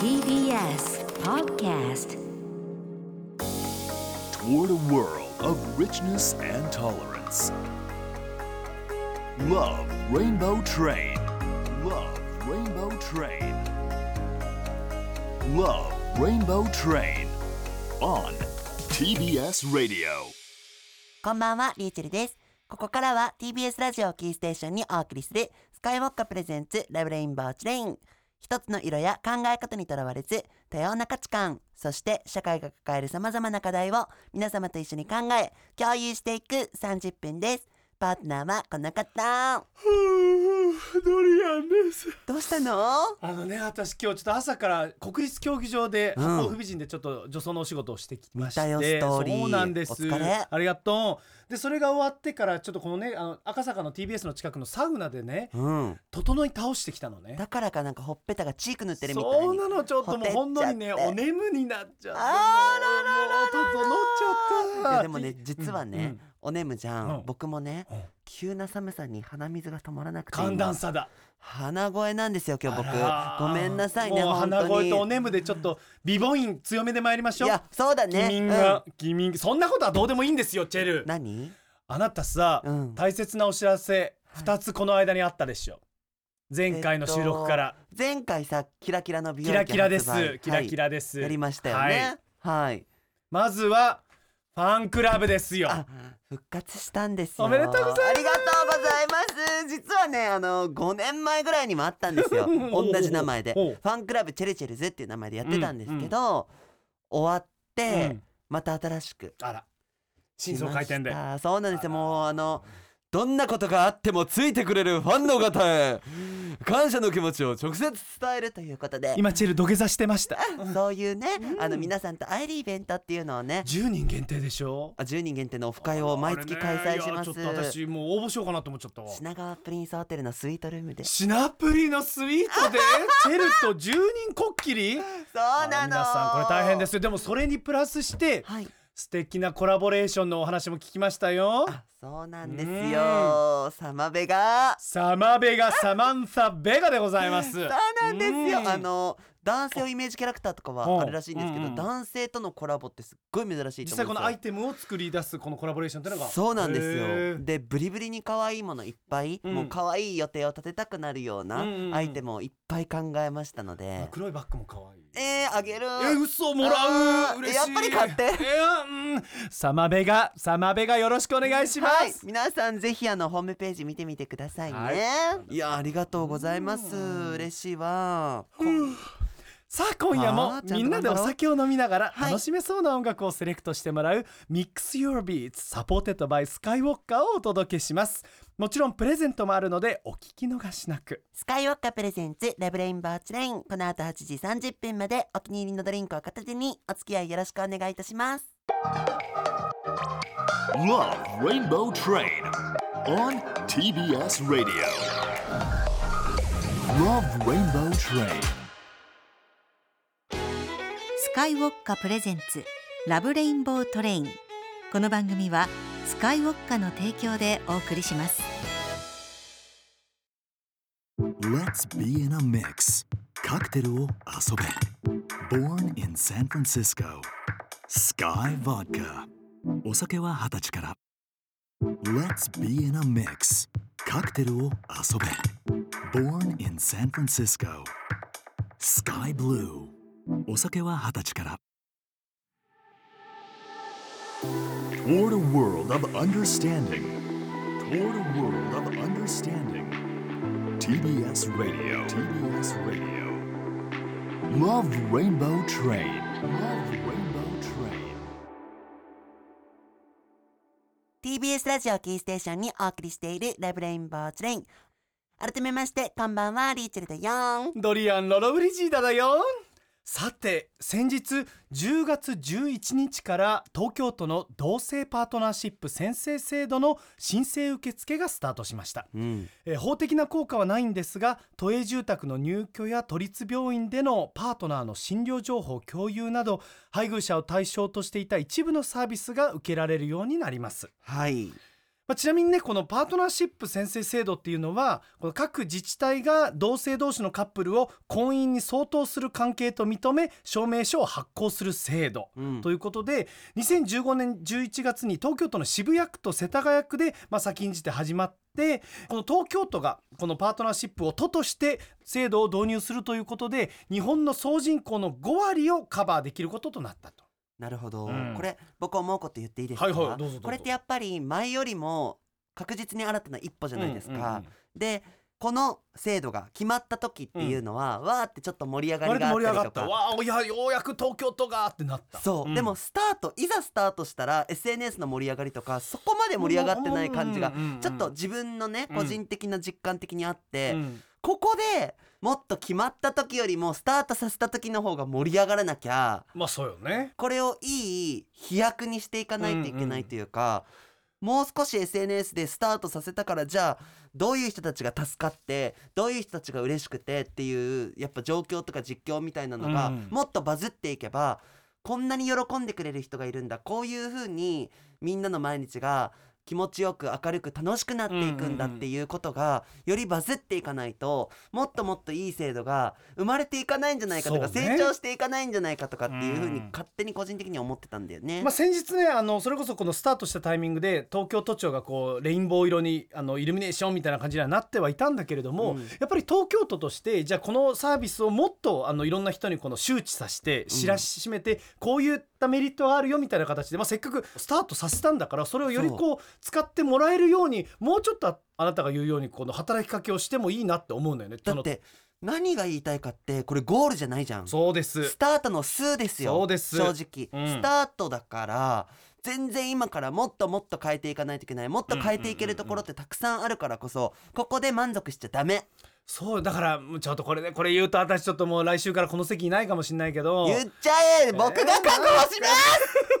TBS Podcast toward a world of richness and tolerance. Love Rainbow Train. Love Rainbow Train. Love Rainbow Train. On TBS Radio. こんばんは、リーチェルです。ここからは TBS ラジオをキーステーションにお送りするスカイウォッカプレゼンツラブレインボーチレイン。一つの色や考え方にとらわれず、多様な価値観、そして社会が抱える様々な課題を皆様と一緒に考え、共有していく30分です。パートナーはこの方。ドリアンです。どうしたの？あのね私今日ちょっと朝から国立競技場でうん。八方美人でちょっと女装のお仕事をしてきまして。見たよストーリー。そうなんです。お疲れ。ありがとう。でそれが終わってからちょっとこのねあの赤坂の TBS の近くのサウナでねうん。整い倒してきたのね。だからかなんかほっぺたがチーク塗ってるみたいに。そうなのちょっともうほんのりねお眠になっちゃってあもう整っちゃった。いやでもね実はね、うんおねむじゃん、うん。僕もね、うん。急な寒さに鼻水が止まらなくて寒今暖差だ。鼻声なんですよ今日僕。ごめんなさいねもう本当鼻声とおに眠でちょっと美母音強めで参りましょいうやそうだね。君が、君そんなことはどうでもいいんですよチェル。うん、何？あなたさ、うん。大切なお知らせ2つこの間にあったでしょ。前回の収録から、前回さキラキラの美容キラキラです。キラキラです、はいやりましたよね。はい、まずはファンクラブですよ。あ復活したんですよ。おめでとうございます。ありがとうございます。実はねあの5年前ぐらいにもあったんですよ。同じ名前で。ファンクラブチェルチェルズっていう名前でやってたんですけど、終わって、うん。また新しく。あら。新装開店で。そうなんですよ。もうあのどんなことがあってもついてくれるファンの方へ感謝の気持ちを直接伝えるということで。今チェル土下座してました。そういうね、あの皆さんと会えるイベントっていうのをね。10人限定でしょ？あ10人限定のオフ会を毎月開催します、ねいやちょっと私もう応募しようかなと思っちゃったわ。品川プリンスホテルのスイートルームで。シナプリのスイートで？チェルと10人こっきり？そうなの。皆さんこれ大変ですよ。でもそれにプラスしてはい素敵なコラボレーションのお話も聞きましたよ。あそうなんですよ。サマベが。サマベガサマンサベガでございます。そうなんですよ。うん。あの男性をイメージキャラクターとかはあれらしいんですけど、うんうん。男性とのコラボってすっごい珍しいと思うんですよ。実際このアイテムを作り出すこのコラボレーションというのが。そうなんですへよー。でブリブリに可愛いものいっぱい、うん。もう可愛い予定を立てたくなるようなうんうんうん。アイテムをいっぱい考えましたので、黒いバッグも可愛い。えー、あげる。え嘘もらう。嬉しい。やっぱり買って。いやうん。サマベガサマベガよろしくお願いします、はい。皆さんぜひあのホームページ見てみてくださいね、はい。い、やありがとうございます。嬉しいわさあ今夜もみんなでお酒を飲みながらはい楽しめそうな音楽をセレクトしてもらう Mix Your Beats サポーテッドバイスカイウォッカーをお届けしますもちろんプレゼントもあるのでお聞き逃しなくスカイウォッカプレゼンツラブレインバーチレインこの後8時30分までお気に入りのドリンクを片手にお付き合いよろしくお願いいたします Love Rainbow Train. On TBS Radio. Love Rainbow Train. カイウォッカプレゼンツラブレインボートレイン。この番組はスカイウォッカの提供でお送りします。Let's be in a mix. カクテルを遊べ。Born in San Francisco. スカイウッカお酒は二十歳から。Let's be in a mix. カクテルを遊べ。Born in San Francisco. Sky Blue. お酒は二十歳から。Toward a world of understanding. Toward a world of understanding. TBS Radio. TBS Radio. Love Rainbow Train. Love Rainbow Train. TBS ラジオキーステーションにお送りしているラブレインボーチレイン改めましてこんばんはリーチェルだよドリアン・ロロブリジーダだよさて先日10月11日から東京都の同性パートナーシップ宣誓制度の申請受付がスタートしました、うん。えー法的な効果はないんですが都営住宅の入居や都立病院でのパートナーの診療情報共有など配偶者を対象としていた一部のサービスが受けられるようになります。はいまあ、ちなみにねこのパートナーシップ宣誓制度っていうのはこの各自治体が同性同士のカップルを婚姻に相当する関係と認め証明書を発行する制度うんということで2015年11月に東京都の渋谷区と世田谷区で、まあ、先んじて始まってこの東京都がこのパートナーシップを都として制度を導入するということで日本の総人口の5割をカバーできることとなったと。なるほど、うん。これ僕思うこと言っていいですか、はいはいこれってやっぱり前よりも確実に新たな一歩じゃないですか、うんうんうん。でこの制度が決まった時っていうのは、わーってちょっと盛り上がり割と盛り上がった。があったりとかわあいやようやく東京都がってなった。そう、ん。でもスタートいざスタートしたら SNS の盛り上がりとかそこまで盛り上がってない感じがうんうんうんうんちょっと自分のねうん個人的な実感的にあって、うん。ここでもっと決まった時よりもスタートさせた時の方が盛り上がらなきゃまあそうよね。これをいい飛躍にしていかないといけないというか、もう少し SNS でスタートさせたからじゃあどういう人たちが助かってどういう人たちが嬉しくてっていうやっぱ状況とか実況みたいなのがうん。もっとバズっていけば、こんなに喜んでくれる人がいるんだ。こういう風にみんなの毎日が気持ちよく明るく楽しくなっていくんだっていうことがよりバズっていかないともっともっといい制度が生まれていかないんじゃないかとか、成長していかないんじゃないかとかっていう風にうん。勝手に個人的に思ってたんだよね。まあ、先日ねあのそれこそこのスタートしたタイミングで東京都庁がこうレインボー色にあのイルミネーションみたいな感じにはなってはいたんだけれども、うん。やっぱり東京都としてじゃあこのサービスをもっとあのいろんな人にこの周知させて知らしめて、こういったメリットがあるよみたいな形で、まあ、せっかくスタートさせたんだからそれをよりこう使ってもらえるようにもうちょっとあなたが言うようにこの働きかけをしてもいいなって思うんだよね。だって何が言いたいかってこれゴールじゃないじゃん。そうです。スタートの数ですよ。そうです。正直、うん。スタートだから全然今からもっともっと変えていかないといけない。もっと変えていけるところってたくさんあるからこそここで満足しちゃダメ。そうだからちょっとこれねこれ言うと私ちょっともう来週からこの席いないかもしれないけど。言っちゃえ！僕が確保します、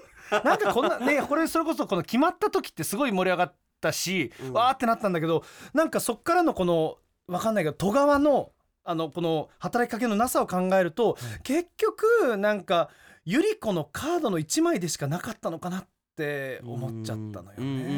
なんかこんなねこれそれこそこの決まった時ってすごい盛り上がったし、うん。わーってなったんだけどなんかそっからのこのわかんないけど都側のあのこの働きかけのなさを考えると、結局なんかゆり子のカードの1枚でしかなかったのかなって思っちゃったのようんうんうんうね。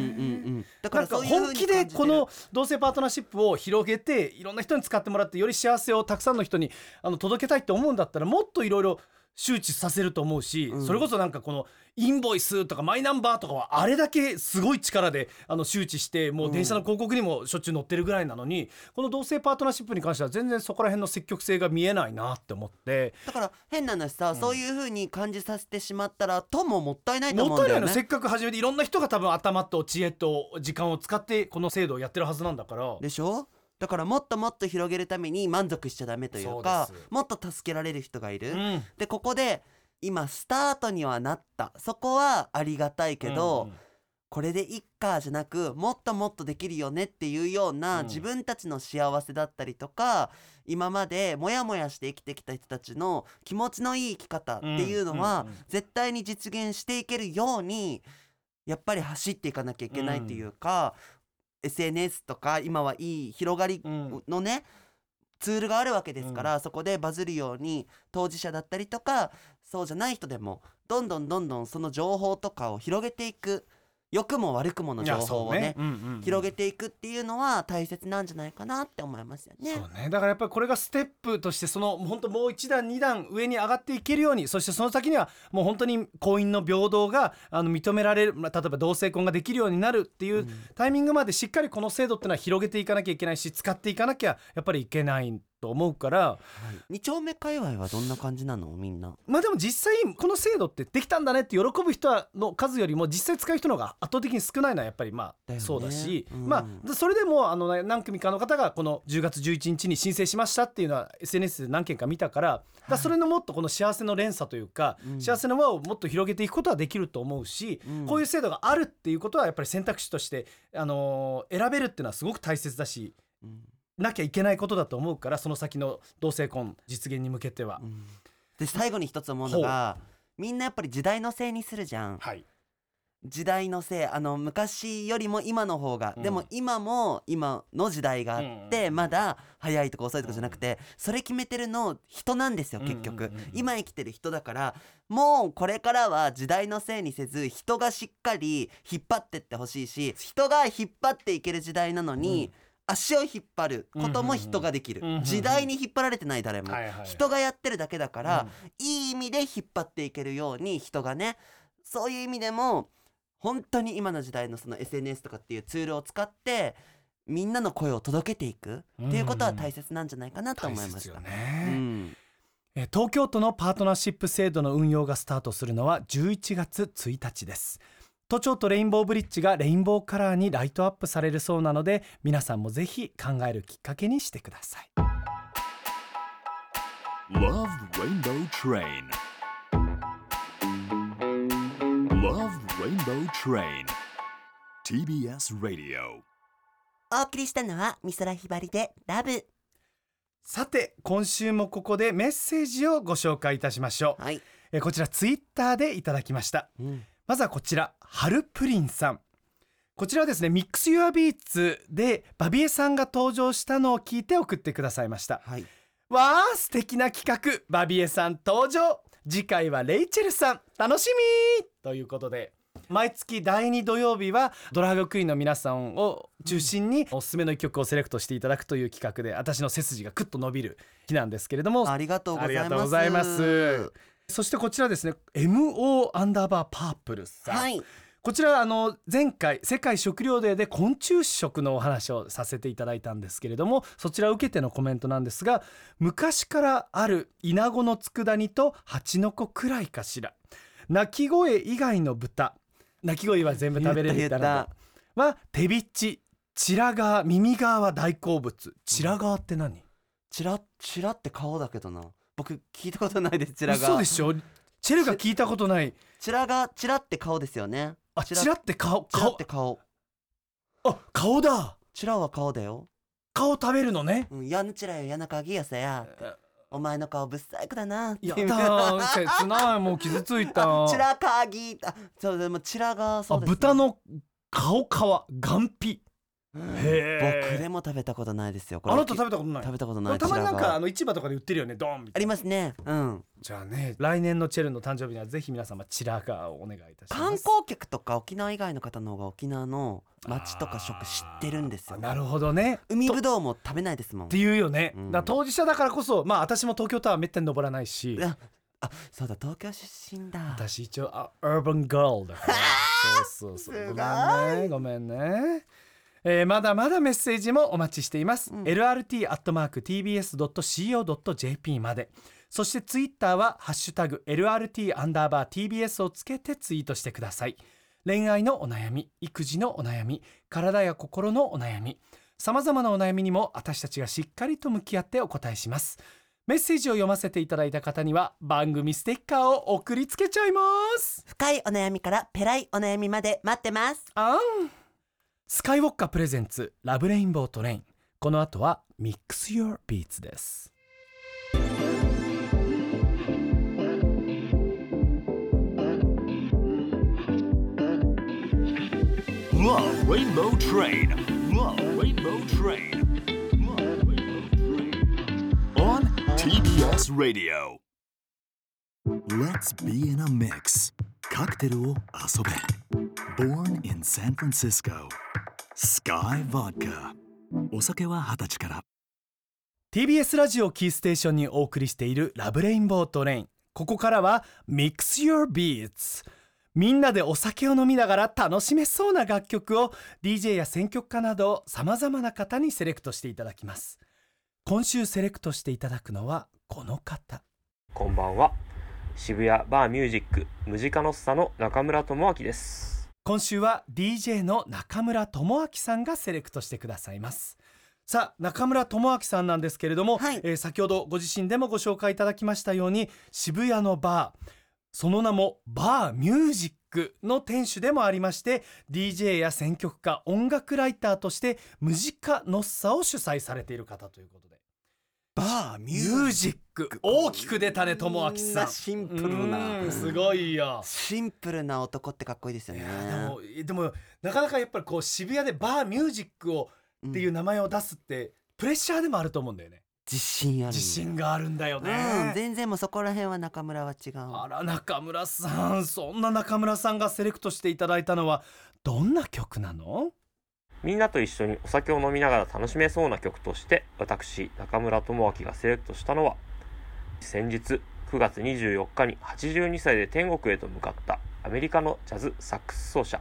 ん。だか本気でこの同性パートナーシップを広げていろんな人に使ってもらってより幸せをたくさんの人にあの届けたいって思うんだったらもっといろいろ周知させると思うし、うん。それこそなんかこのインボイスとかマイナンバーとかはあれだけすごい力であの周知してもう電車の広告にもしょっちゅう載ってるぐらいなのに、この同性パートナーシップに関しては全然そこら辺の積極性が見えないなって思って。だから変な話さ、そういう風に感じさせてしまったらとももったいないと思もったいないの。うんだよねせっかく始めていろんな人が多分頭と知恵と時間を使ってこの制度をやってるはずなんだから。でしょ？だからもっともっと広げるために満足しちゃダメというかもっと助けられる人がいる、うん。でここで今スタートにはなった。そこはありがたいけど、うんうん。これでいっかじゃなくもっともっとできるよねっていうような、うん。自分たちの幸せだったりとか今までモヤモヤして生きてきた人たちの気持ちのいい生き方っていうのは、うんうんうん。絶対に実現していけるようにやっぱり走っていかなきゃいけないっていうか、SNS とか今はいい広がりうん。のね、ツールがあるわけですから、そこでバズるように当事者だったりとかそうじゃない人でもどんどんどんどんその情報とかを広げていく良くも悪くもの情報をねうんうんうん。広げていくっていうのは大切なんじゃないかなって思いますよね。そうねだからやっぱりこれがステップとしてその本当もう一段二段上に上がっていけるようにそしてその先にはもう本当に婚姻の平等があの認められるまあ例えば同性婚ができるようになるっていうタイミングまでしっかりこの制度っていうのは広げていかなきゃいけないし使っていかなきゃやっぱりいけないと思うから二丁目界隈はどんな感じなの？みんな。まあでも実際この制度ってできたんだねって喜ぶ人の数よりも実際使う人の方が圧倒的に少ないのはやっぱりまあそうだし、うん。まあそれでもあのね何組かの方がこの10月11日に申請しましたっていうのは SNS で何件か見たからそれのもっとこの幸せの連鎖というか、うん。幸せの輪をもっと広げていくことはできると思うし、うん。こういう制度があるっていうことはやっぱり選択肢として、あのー選べるっていうのはすごく大切だしうんなきゃいけないことだと思うからその先の同性婚実現に向けては。うん。で最後に一つ思うのがみんなやっぱり時代のせいにするじゃん。はい。時代のせいあの昔よりも今の方が、うん。でも今も今の時代があって、うんまだ早いとか遅いとかじゃなくて、それ決めてるの人なんですよ結局、うんうんうん。うん今生きてる人だからもうこれからは時代のせいにせず人がしっかり引っ張ってってほしいし人が引っ張っていける時代なのに、足を引っ張ることも人ができる、うんうんうん。時代に引っ張られてない誰も、人がやってるだけだから、うん。いい意味で引っ張っていけるように人がねそういう意味でも本当に今の時代のその SNS とかっていうツールを使ってみんなの声を届けていくっていうことは大切なんじゃないかなと大思いました。うね、ん。えー東京都のパートナーシップ制度の運用がスタートするのは11月1日です都庁とレインボーブリッジがレインボーカラーにライトアップされるそうなので皆さんもぜひ考えるきっかけにしてください。Love Rainbow Train. Love Rainbow Train. TBS Radio. お送りしたのは美空ひばりでラブ。さて今週もここでメッセージをご紹介いたしましょう。はい、えーこちらツイッターでいただきました。うん。まずはこちらハルプリンさん。こちらはですねミックスユアビーツでバビエさんが登場したのを聞いて送ってくださいました。はい、わあ素敵な企画。バビエさん登場。次回はレイチェルさん。楽しみということで毎月第2土曜日はドラァグクイーンの皆さんを中心におすすめの一曲をセレクトしていただくという企画で私の背筋がクッと伸びる日なんですけれども。ありがとうございますそしてこちらですね MO アンダーバーパープルさん、はい。こちらあの前回世界食糧デーで昆虫食のお話をさせていただいたんですけれどもそちらを受けてのコメントなんですが昔からあるイナゴの佃煮と蜂の子くらいかしら。鳴き声以外の豚。鳴き声は全部食べれる言った言っは手びち。チラガー耳側は大好物。チラガーって何、チラチラって顔だけどな僕聞いたことないですチラが。嘘でしょ？チェルが聞いたことない。チラがチラって顔ですよね。あチラって顔？チラっ顔て顔。あ顔だ。チラは顔だよ。顔食べるのね？うん、やんちらよやなかぎやさや。お前の顔ぶっ細工だなやだー。切ないもう傷ついた チラかぎあそうでもチラがそあうです、ね、豚の顔皮眼皮僕でも食べたことないですよ。これあなた食べたことない？食べたことこない。れたまになんかあの市場とかで売ってるよねドンみたいな。ありますね。うん。じゃあね来年のチェルの誕生日にはぜひ皆様チラガーをお願いいたします。観光客とか沖縄以外の方の方が沖縄の街とか食知ってるんですよ。あなるほどね。海ぶどうも食べないですもん。ていうよね、うん。だ当事者だからこそまあ私も東京タワーめったに登らないし。ああそうだ東京出身だ。私一応あアーバンガールだから。そうそうそう。ごめんねごめんねえーまだまだメッセージもお待ちしています、うん。lrt.tbs.co.jp まで。そしてツイッターはハッシュタグ LRT アンダーバー TBS をつけてツイートしてください。恋愛のお悩み育児のお悩み体や心のお悩みさまざまなお悩みにも私たちがしっかりと向き合ってお答えします。メッセージを読ませていただいた方には番組ステッカーを送りつけちゃいます。深いお悩みからペライお悩みまで待ってます。あんスカイウォッカープレゼンツラブレインボートレインこの後はミックス Your Beats です Love Rainbow Train. Love Rainbow Train. Love Rainbow Train. On TBS Radio. Let's be in a mix カクテルを遊べ Born in San Francisco Sky Vodka. お酒は二十歳から。TBS ラジオキーステーションにお送りしているラブレインボートレインここからは Mix Your Beats みんなでお酒を飲みながら楽しめそうな楽曲を DJ や選曲家などさまざまな方にセレクトしていただきます。今週セレクトしていただくのはこの方。こんばんは。渋谷バーミュージックムジカノッサの中村智明です。今週は DJ の中村智明さんがセレクトしてくださいます。さあ中村智明さんなんですけれども、はい。えー先ほどご自身でもご紹介いただきましたように渋谷のバーその名もバーミュージックの店主でもありまして DJ や選曲家音楽ライターとしてムジカノッサを主催されている方ということでバーミミュージック。大きく出たね友明さん。シンプルな。うんすごいよ。シンプルな男ってかっこいいですよね。でもでもなかなかやっぱりこう渋谷でバーミュージックをっていう名前を出すってプレッシャーでもあると思うんだよね。自信ある自信があるんだようんね、全然もうそこら辺は中村は違う。あら中村さん。そんな中村さんがセレクトしていただいたのはどんな曲なの？みんなと一緒にお酒を飲みながら楽しめそうな曲として私中村智明がセレクトしたのは先日9月24日に82歳で天国へと向かったアメリカのジャズサックス奏者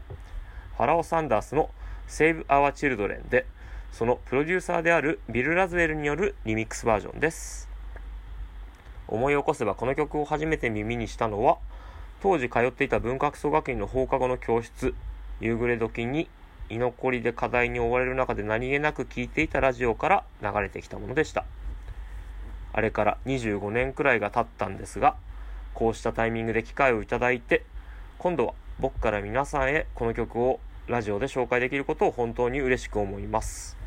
ファラオ・サンダースの「Save Our Children」でそのプロデューサーであるビル・ラズウェルによるリミックスバージョンです。思い起こせばこの曲を初めて耳にしたのは当時通っていた文学総学院の放課後の教室夕暮れ時に居残りで課題に追われる中で何気なく聴いていたラジオから流れてきたものでした。あれから25年くらいが経ったんですがこうしたタイミングで機会をいただいて今度は僕から皆さんへこの曲をラジオで紹介できることを本当に嬉しく思います。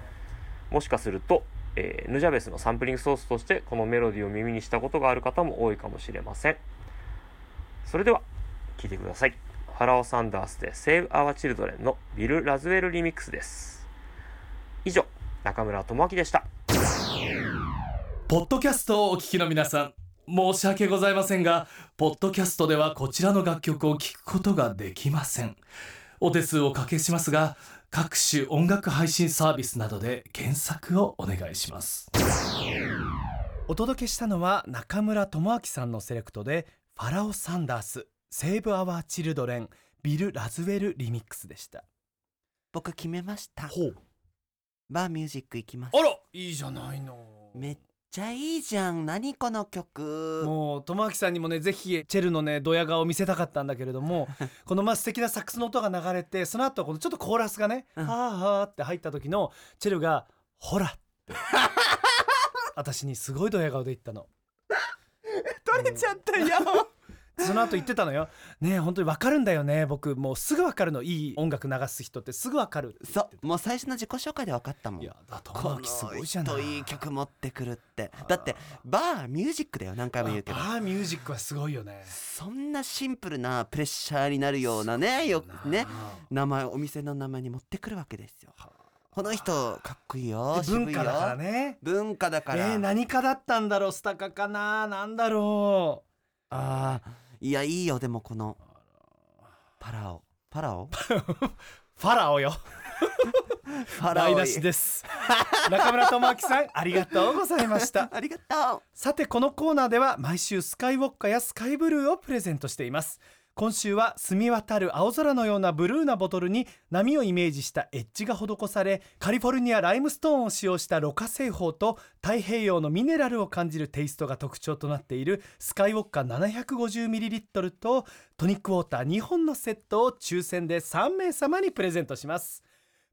もしかすると、えーヌジャベスのサンプリングソースとしてこのメロディーを耳にしたことがある方も多いかもしれません。それでは聴いてください。ファラオ・サンダースで Save Our Children のビル・ラズウェルリミックスです。以上中村智明でした。ポッドキャストをお聞きの皆さん申し訳ございませんがポッドキャストではこちらの楽曲を聴くことができません。お手数をおかけしますが各種音楽配信サービスなどで検索をお願いします。お届けしたのは中村智明さんのセレクトでファラオ・サンダース「セーブ・アワー・チルドレン」ビル・ラズウェルリミックスでした。僕決めました。ほう。バーミュージック行きます。あらいいじゃないの。めっちゃいいじゃん。何この曲。もう友明さんにもねぜひチェルのねドヤ顔を見せたかったんだけれども このまあ素敵なサックスの音が流れてその後このちょっとコーラスがね「うん。はあはあ」って入った時のチェルが「ほら」って 私にすごいドヤ顔で言ったの。取れちゃったよその後言ってたのよ。ねえ本当に分かるんだよね。僕もうすぐ分かるの。いい音楽流す人ってすぐ分かるそうもう最初の自己紹介で分かったもん。いやだこの友明すごいじゃない。人いい曲持ってくるってだってバーミュージックだよ何回も言うけど。バーミュージックはすごいよね。そんなシンプルなプレッシャーになるようなねよね名前お店の名前に持ってくるわけですよ。この人かっこいいよで文化だからね。文化だから、えー、何かだったんだろうスタカかななんだろあーいやいいよでもこのパラオ。パラオ？う ファラオよ。ファラオ。台無しです。中村智明さんありがとうございました。ありがとう。さてこのコーナーでは毎週スカイウォッカやスカイブルーをプレゼントしています今週は澄み渡る青空のようなブルーなボトルに波をイメージしたエッジが施されカリフォルニアライムストーンを使用したろ過製法と太平洋のミネラルを感じるテイストが特徴となっているスカイウォッカ 750ml とトニックウォーター2本のセットを抽選で3名様にプレゼントします。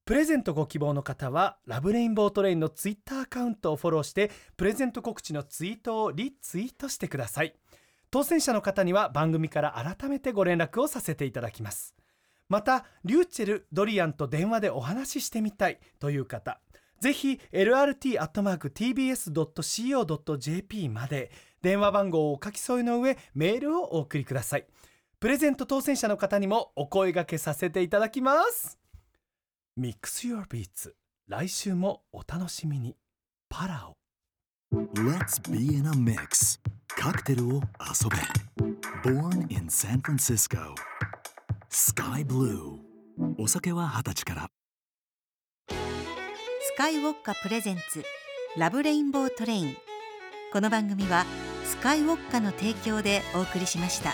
プレゼントご希望の方はラブレインボートレインのツイッターアカウントをフォローしてプレゼント告知のツイートをリツイートしてください。当選者の方には番組から改めてご連絡をさせていただきます。またリューチェル・ドリアンと電話でお話ししてみたいという方ぜひ lrt.tbs.co.jp まで電話番号をお書き添えの上メールをお送りください。プレゼント当選者の方にもお声掛けさせていただきます。ミックス Your Beats 来週もお楽しみに。パラオ。Let's be in a mix カクテルを遊べ Born in San Francisco Sky Blue お酒は二十歳からスカイウォッカプレゼンツラブレインボートレインこの番組はスカイウォッカの提供でお送りしました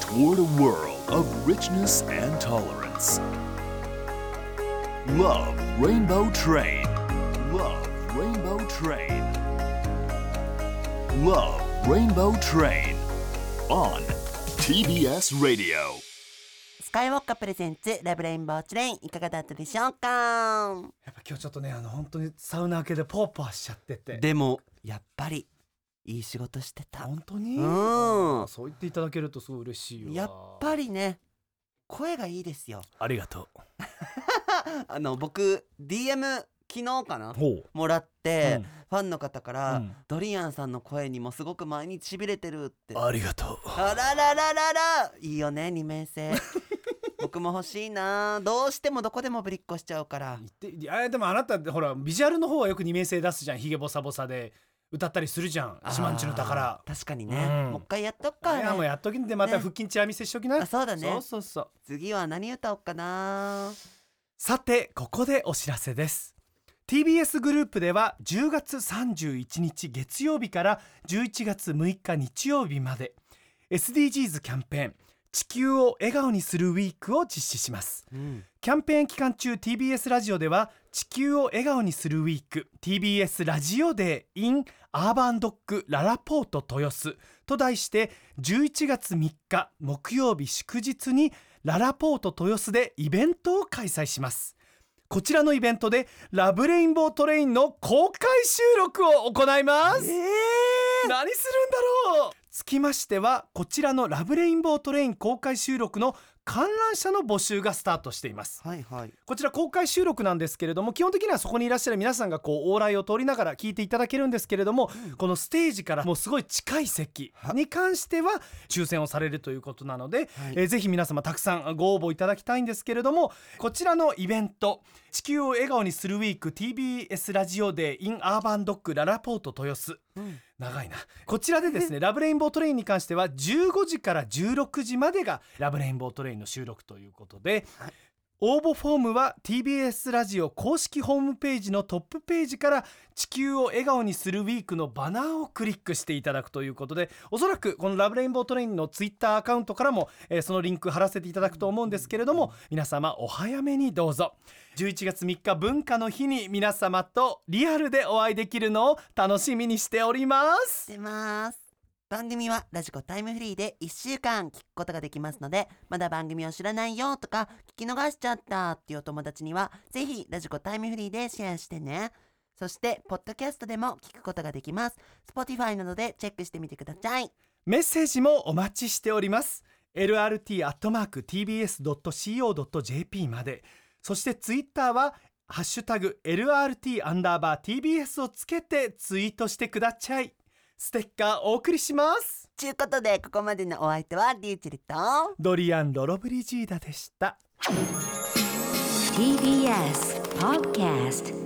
Toward a world of richness and tolerance. Love Rainbow Train. Love Rainbow Train. Love Rainbow Train. On TBS Radio. スカイウォッカプレゼンツラブレインボーチレインいかがだったでしょうか？やっぱ今日ちょっとねあの本当にサウナ明けでポーポーしちゃってて。でもやっぱりいい仕事してた。本当に？うん。そう言っていただけるとすごい嬉しいわ。やっぱりね声がいいですよ。ありがとう。あの僕 DM 昨日かな？もらって、うん。ファンの方から、うん。ドリアンさんの声にもすごく毎日しびれてるって。ありがとう。あらららららいいよね二面性。僕も欲しいな。どうしてもどこでもぶりっこしちゃうから。言っていやでもあなたってほらビジュアルの方はよく二面性出すじゃん。ひげボサボサで歌ったりするじゃん。四万十の宝。確かにね、うん。もう一回やっとくかいやもうねやっときんでまたね。腹筋チラ見せしときな、あそうだね。そうそうそう。次は何歌おうかな。さてここでお知らせです TBS グループでは10月31日月曜日から11月6日日曜日まで SDGs キャンペーン地球を笑顔にするウィークを実施します。うん。キャンペーン期間中 TBS ラジオでは地球を笑顔にするウィーク TBS ラジオデー in アーバンドッグララポート豊洲と題して11月3日木曜日祝日にららぽーと豊洲でイベントを開催しますこちらのイベントでラブレインボートレインの公開収録を行います、何するんだろう。つきましてはこちらのラブレインボートレイン公開収録の観覧者の募集がスタートしています。はいはい。こちら公開収録なんですけれども基本的にはそこにいらっしゃる皆さんがこう往来を通りながら聞いていただけるんですけれども、このステージからもうすごい近い席に関しては抽選をされるということなので、えーぜひ皆様たくさんご応募いただきたいんですけれどもこちらのイベント「地球を笑顔にするウィーク TBS ラジオデー in アーバンドックララポート豊洲」長いな。こちらでですね ラブレインボートレインに関しては15時から16時までがラブレインボートレインの収録ということで、応募フォームは TBS ラジオ公式ホームページのトップページから地球を笑顔にするウィークのバナーをクリックしていただくということでおそらくこのラブレインボートレインのツイッターアカウントからも、えーそのリンク貼らせていただくと思うんですけれども皆様お早めにどうぞ。11月3日文化の日に皆様とリアルでお会いできるのを楽しみにしております。してます。番組はラジコタイムフリーで1週間聞くことができますのでまだ番組を知らないよとか聞き逃しちゃったっていうお友達にはぜひラジコタイムフリーでシェアしてね。そしてポッドキャストでも聞くことができます。Spotify などでチェックしてみてください。メッセージもお待ちしております。Lrt.tbs.co.jp まで。そしてツイッターはハッシュタグ LRT アンダーバー TBS をつけてツイートしてください。ステッカーお送りします。ちゅうことでここまでのお相手はリュウチェルとドリアン・ロロブリジーダでした。TBS Podcast